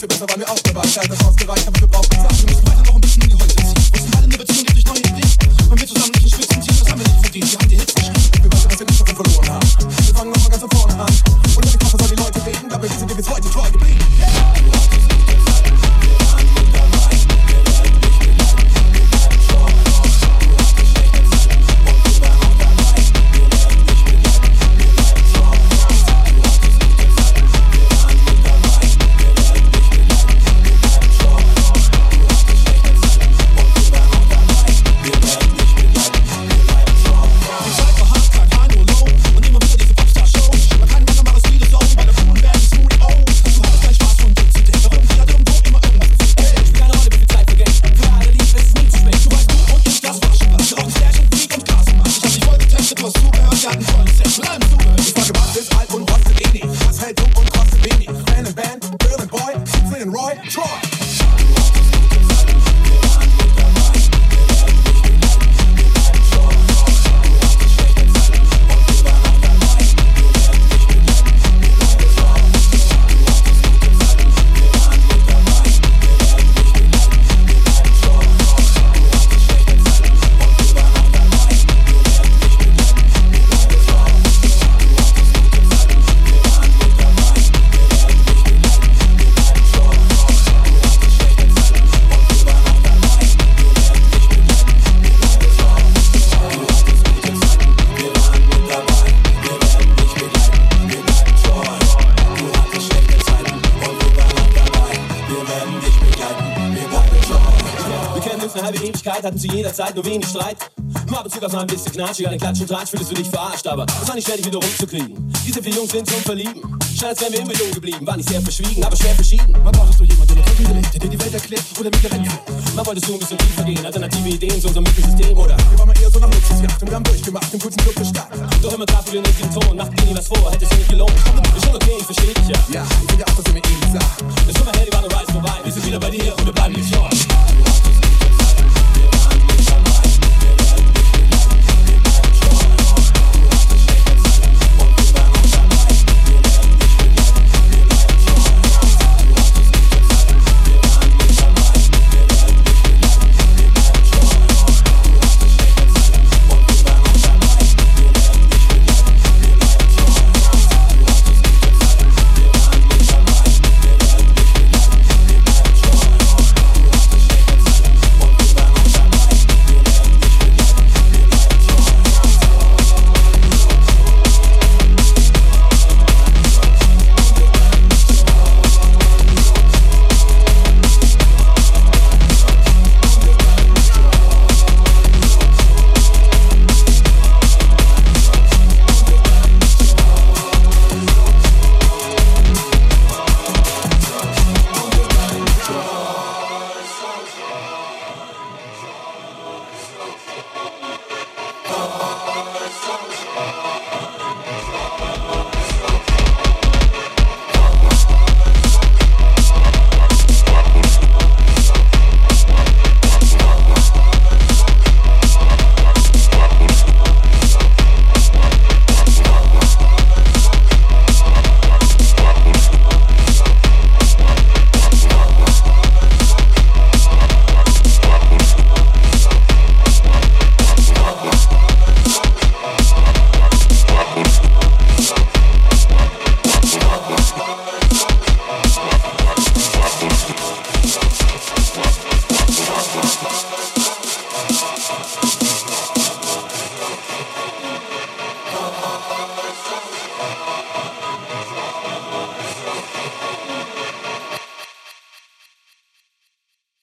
Dir besser, dabei. Ich halte das ausgereicht, aber wir brauchen Beanie, Fran and band, girl and Boy, Humphrey and Roy, Troy. Hatten zu jeder Zeit nur wenig Streit. Nur ab und zu gab's mal ein bisschen Knatsch, an den Klatsch und Tratsch fühlst du dich verarscht, aber es war nicht schwer, dich wieder rumzukriegen. Diese vier Jungs sind zum Verlieben. Scheint, als wären wir immer jung geblieben, war nicht sehr verschwiegen, aber schwer verschieden. Man brauchtest du jemanden, der noch lebt, der dir die Welt erklärt oder mit dir rennt. Man wolltest du ein bisschen tiefer gehen, alternative Ideen zu unserem Mittelsystem, oder? Wir waren mal eher so nach Luxusjacht und wir haben durchgemacht, im guten Club gestartet. Doch immer wir nicht den Ton, machten dir nie was vor, hätte es nicht gelohnt. Ist schon okay, ich versteh dich ja. Ja, ich finde auch, dass ihr mir ähnlich sah. Das hey, die waren Rise vorbei, wir sind wieder bei dir und wir bleiben nicht short.